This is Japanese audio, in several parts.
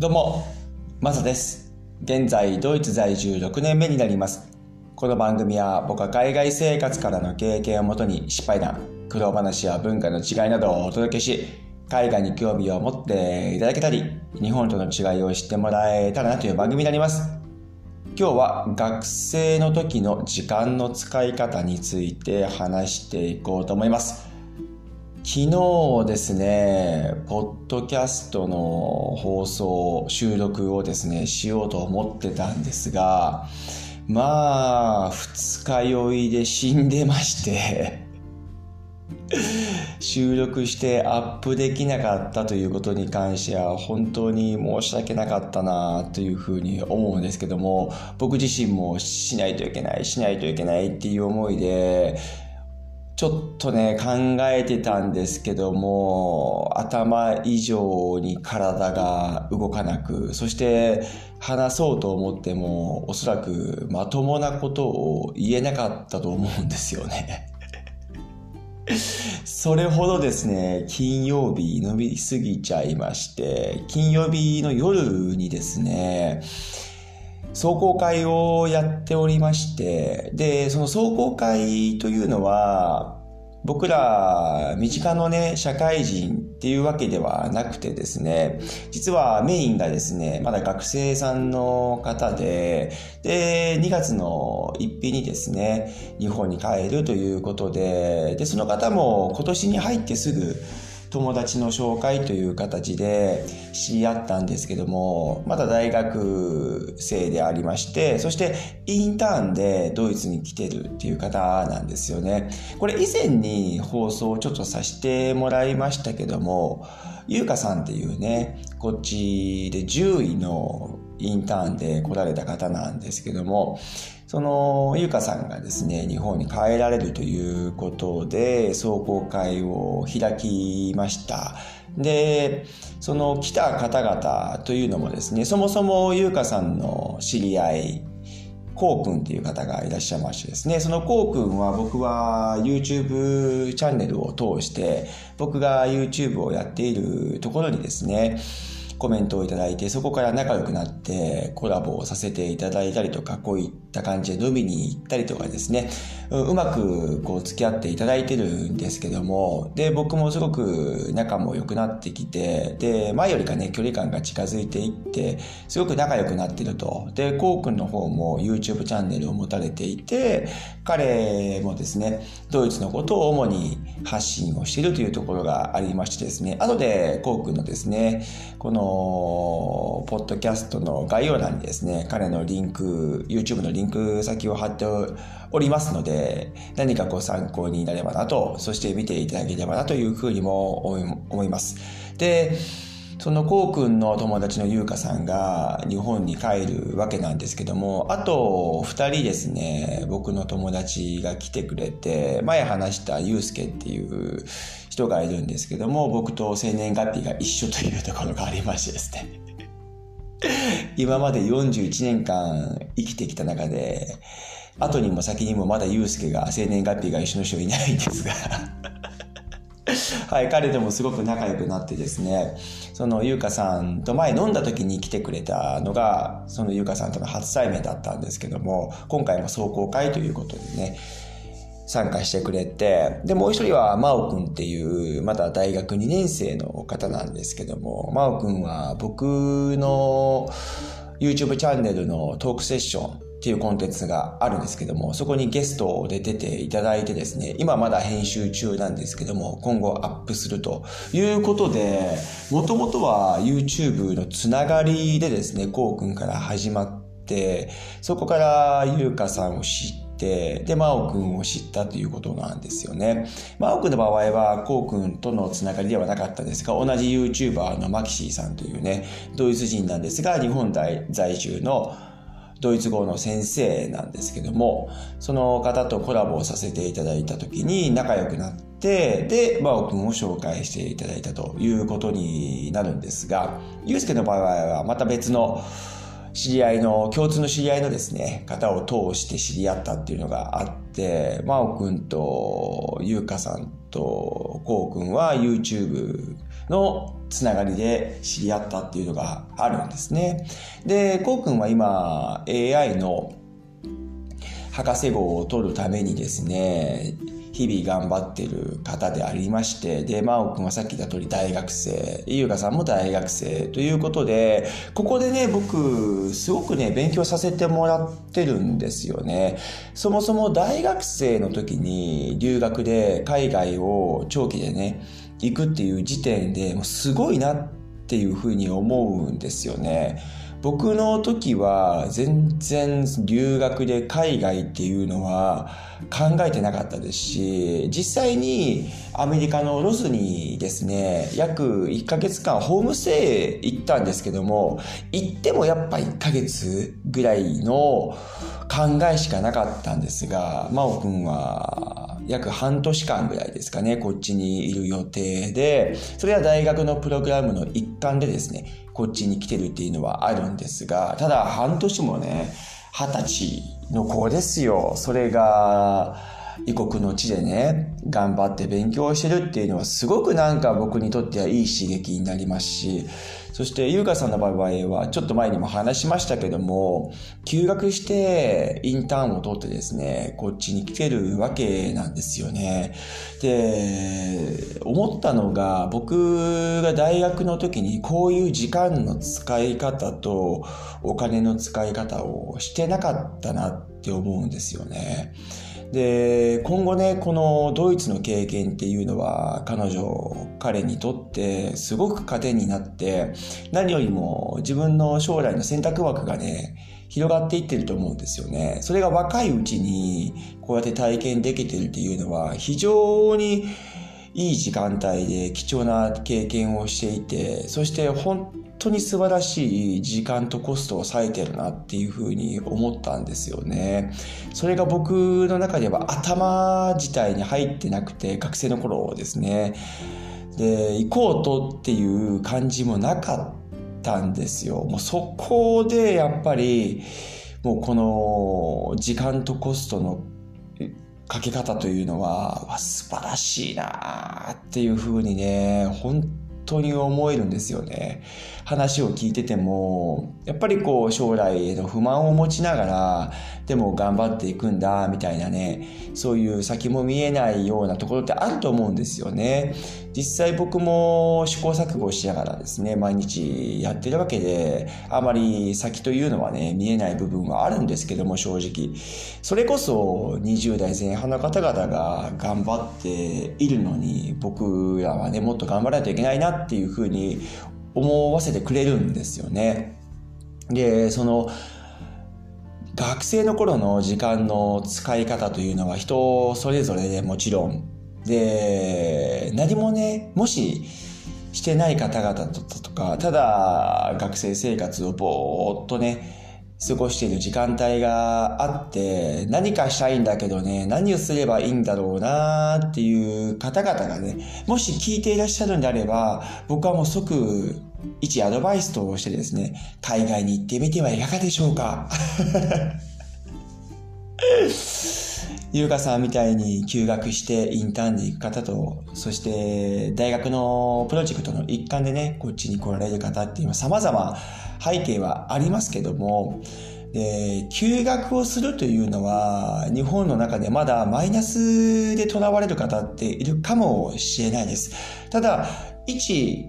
どうも、マサです。現在、ドイツ在住6年目になります。この番組は僕は海外生活からの経験をもとに失敗談、苦労話や文化の違いなどをお届けし、海外に興味を持っていただけたり、日本との違いを知ってもらえたらなという番組になります。今日は学生の時の時間の使い方について話していこうと思います。昨日ですね、ポッドキャストの放送、収録をですね、しようと思ってたんですが、まあ、二日酔いで死んでまして、収録してアップできなかったということに関しては本当に申し訳なかったなというふうに思うんですけども僕自身もしないといけないしないといけないっていう思いでちょっとね考えてたんですけども頭以上に体が動かなくそして話そうと思ってもおそらくまともなことを言えなかったと思うんですよね。それほどですね、金曜日飲みすぎちゃいまして、金曜日の夜にですね、壮行会をやっておりまして、で、その壮行会というのは、僕ら身近のね、社会人っていうわけではなくてですね、実はメインがですね、まだ学生さんの方で、で、2月の1日にですね、日本に帰るということで、で、その方も今年に入ってすぐ、友達の紹介という形で知り合ったんですけども、まだ大学生でありまして、そしてインターンでドイツに来てるっていう方なんですよね。これ以前に放送をちょっとさせてもらいましたけども、ゆうかさんっていうね、こっちで10位のインターンで来られた方なんですけども、そのゆうかさんがですね、日本に帰られるということで、壮行会を開きました。で、その来た方々というのもですね、そもそもゆうかさんの知り合い、こうくんっていう方がいらっしゃいましてですね、そのこうくんは僕は YouTube チャンネルを通して、僕が YouTube をやっているところにですね、コメントをいただいて、そこから仲良くなってコラボをさせていただいたりとか、こういった感じで飲みに行ったりとかですね、ううまくこう付き合っていただいてるんですけども、で、僕もすごく仲も良くなってきて、で、前よりかね、距離感が近づいていって、すごく仲良くなってると。で、こうくんの方も YouTube チャンネルを持たれていて、彼もですね、ドイツのことを主に発信をしているというところがありましてですね、後でこうくんのですね、この、ポッドキャストの概要欄にですね、彼のリンク、YouTube のリンク先を貼っておりますので、何かご参考になればなと、そして見ていただければなというふうにも思います。で、そのこうくんの友達のゆうかさんが日本に帰るわけなんですけども、あと二人ですね、僕の友達が来てくれて、前話したゆうすけっていう人がいるんですけども、僕と生年月日が一緒というところがありましてですね。今まで41年間生きてきた中で、後にも先にもまだゆうすけが生年月日が一緒の人いないんですが はい、彼ともすごく仲良くなってですね、そのゆうかさんと前飲んだ時に来てくれたのが、そのゆうかさんとの初対面だったんですけども、今回も壮行会ということでね、参加してくれて、で、もう一人は真央くんっていう、まだ大学2年生の方なんですけども、真央くんは僕の YouTube チャンネルのトークセッションっていうコンテンツがあるんですけども、そこにゲストで出ていただいてですね、今まだ編集中なんですけども、今後アップするということで、もともとは YouTube のつながりでですね、こうくんから始まって、そこからゆうかさんを知って、で、真央くんを知ったということなんですよね。真央くんの場合は、こうくんとのつながりではなかったんですが、同じ YouTuber のマキシーさんというね、ドイツ人なんですが、日本在住のドイツ語の先生なんですけども、その方とコラボをさせていただいた時に仲良くなって、で、真央くんを紹介していただいたということになるんですが、ゆうすけの場合はまた別の知り合いの、共通の知り合いのですね、方を通して知り合ったっていうのがあって、真央くんと優香さんとこうくんは YouTube のつながりで知り合ったっていうのがあるんですね。で、こうくんは今 AI の博士号を取るためにですね、日々頑張ってる方でありまして、で、真央くんはさっき言った通り大学生、優香さんも大学生ということで、ここでね、僕、すごくね、勉強させてもらってるんですよね。そもそも大学生の時に留学で海外を長期でね、行くっていう時点でもうすごいなっていうふうに思うんですよね。僕の時は全然留学で海外っていうのは考えてなかったですし、実際にアメリカのロスにですね、約1ヶ月間ホームステイ行ったんですけども、行ってもやっぱ1ヶ月ぐらいの考えしかなかったんですが、真央くんは約半年間ぐらいですかね、こっちにいる予定で、それは大学のプログラムの一環でですね、こっちに来てるっていうのはあるんですが、ただ半年もね、二十歳の子ですよ。それが、異国の地でね、頑張って勉強してるっていうのはすごくなんか僕にとってはいい刺激になりますし、そして優香さんの場合はちょっと前にも話しましたけども、休学してインターンを取ってですね、こっちに来てるわけなんですよね。で、思ったのが僕が大学の時にこういう時間の使い方とお金の使い方をしてなかったなって思うんですよね。で、今後ね、このドイツの経験っていうのは彼女、彼にとってすごく糧になって、何よりも自分の将来の選択枠がね、広がっていってると思うんですよね。それが若いうちにこうやって体験できてるっていうのは非常にいい時間帯で貴重な経験をしていて、そして本当に素晴らしい時間とコストを割いてるなっていうふうに思ったんですよね。それが僕の中では頭自体に入ってなくて、学生の頃ですね。で、行こうとっていう感じもなかったんですよ。もうそこでやっぱり、もうこの時間とコストのかけ方というのは、素晴らしいなっていうふうにね、本当に思えるんですよね。話を聞いてても、やっぱりこう将来への不満を持ちながら、でも頑張っていくんだ、みたいなね、そういう先も見えないようなところってあると思うんですよね。実際僕も試行錯誤しながらですね、毎日やってるわけで、あまり先というのはね、見えない部分はあるんですけども、正直。それこそ20代前半の方々が頑張っているのに、僕らはね、もっと頑張らないといけないなっていうふうに思わせてくれるんですよね。で、その、学生の頃の時間の使い方というのは人それぞれでもちろん。で、何もね、もししてない方々とか、ただ学生生活をぼーっとね、過ごしている時間帯があって、何かしたいんだけどね、何をすればいいんだろうなっていう方々がね、もし聞いていらっしゃるんであれば、僕はもう即一アドバイスとしてですね、海外に行ってみてはいかがでしょうか。優香さんみたいに休学してインターンで行く方と、そして大学のプロジェクトの一環でね、こっちに来られる方っていうのは様々背景はありますけども、で休学をするというのは日本の中でまだマイナスでとらわれる方っているかもしれないです。ただ、一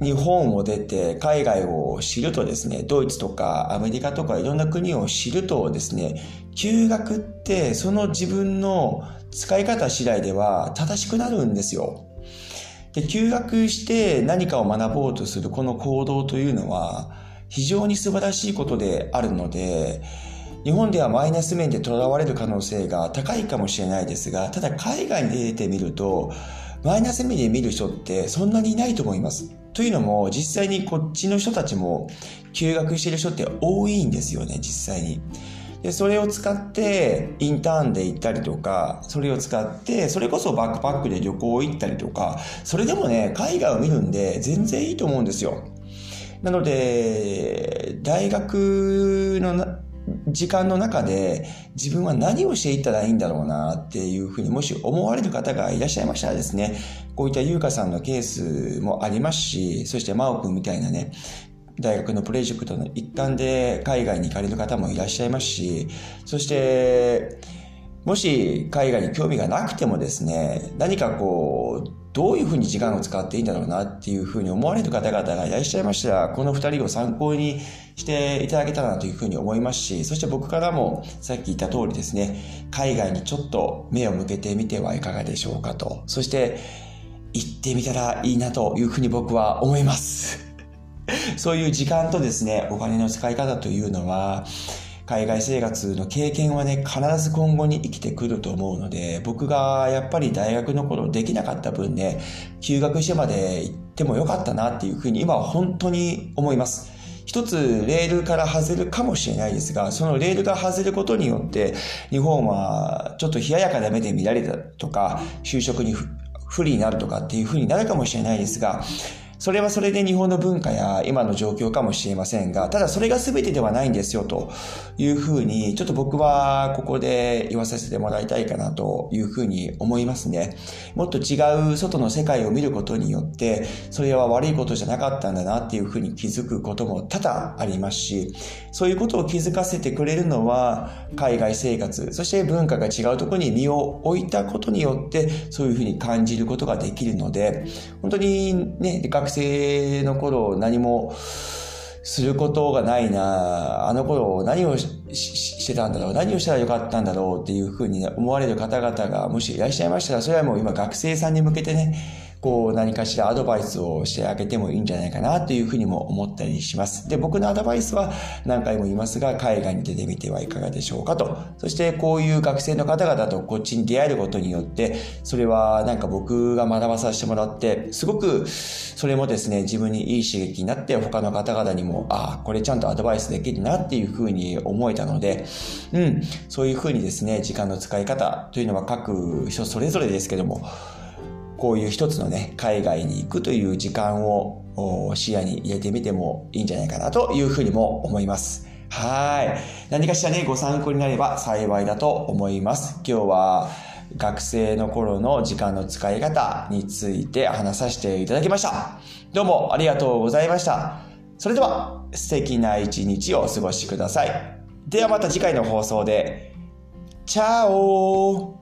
日本を出て海外を知るとですね、ドイツとかアメリカとかいろんな国を知るとですね、休学ってその自分の使い方次第では正しくなるんですよ。で、休学して何かを学ぼうとするこの行動というのは非常に素晴らしいことであるので、日本ではマイナス面でとらわれる可能性が高いかもしれないですが、ただ海外に出てみると、マイナス面で見る人ってそんなにいないと思います。というのも、実際にこっちの人たちも休学してる人って多いんですよね、実際に。で、それを使ってインターンで行ったりとか、それを使って、それこそバックパックで旅行行ったりとか、それでもね、海外を見るんで全然いいと思うんですよ。なので、大学の時間の中で自分は何をしていったらいいんだろうなっていうふうにもし思われる方がいらっしゃいましたらですね、こういった優香さんのケースもありますし、そして真央くんみたいなね、大学のプロジェクトの一環で海外に行かれる方もいらっしゃいますし、そして、もし海外に興味がなくてもですね、何かこう、どういうふうに時間を使っていいんだろうなっていうふうに思われる方々がいらっしゃいましたら、この二人を参考にしていただけたらなというふうに思いますし、そして僕からもさっき言った通りですね、海外にちょっと目を向けてみてはいかがでしょうかと。そして、行ってみたらいいなというふうに僕は思います。そういう時間とですね、お金の使い方というのは、海外生活の経験はね、必ず今後に生きてくると思うので、僕がやっぱり大学の頃できなかった分ね、休学してまで行ってもよかったなっていうふうに今は本当に思います。一つレールから外れるかもしれないですが、そのレールが外れることによって、日本はちょっと冷ややかな目で見られたとか、就職に不利になるとかっていうふうになるかもしれないですが、それはそれで日本の文化や今の状況かもしれませんが、ただそれが全てではないんですよというふうに、ちょっと僕はここで言わさせてもらいたいかなというふうに思いますね。もっと違う外の世界を見ることによって、それは悪いことじゃなかったんだなっていうふうに気づくことも多々ありますし、そういうことを気づかせてくれるのは、海外生活、そして文化が違うところに身を置いたことによって、そういうふうに感じることができるので、本当にね、学学生の頃何もすることがないな。あの頃何をしてたんだろう。何をしたらよかったんだろうっていうふうに思われる方々がもしいらっしゃいましたら、それはもう今学生さんに向けてね、こう何かしらアドバイスをしてあげてもいいんじゃないかなというふうにも思ったりします。で、僕のアドバイスは何回も言いますが、海外に出てみてはいかがでしょうかと。そしてこういう学生の方々とこっちに出会えることによって、それはなんか僕が学ばさせてもらって、すごくそれもですね、自分にいい刺激になって他の方々にも、ああ、これちゃんとアドバイスできるなっていうふうに思えたので、うん、そういうふうにですね、時間の使い方というのは各人それぞれですけども、こういう一つのね、海外に行くという時間を視野に入れてみてもいいんじゃないかなというふうにも思います。はい。何かしらね、ご参考になれば幸いだと思います。今日は学生の頃の時間の使い方について話させていただきました。どうもありがとうございました。それでは素敵な一日をお過ごしください。ではまた次回の放送で。チャオ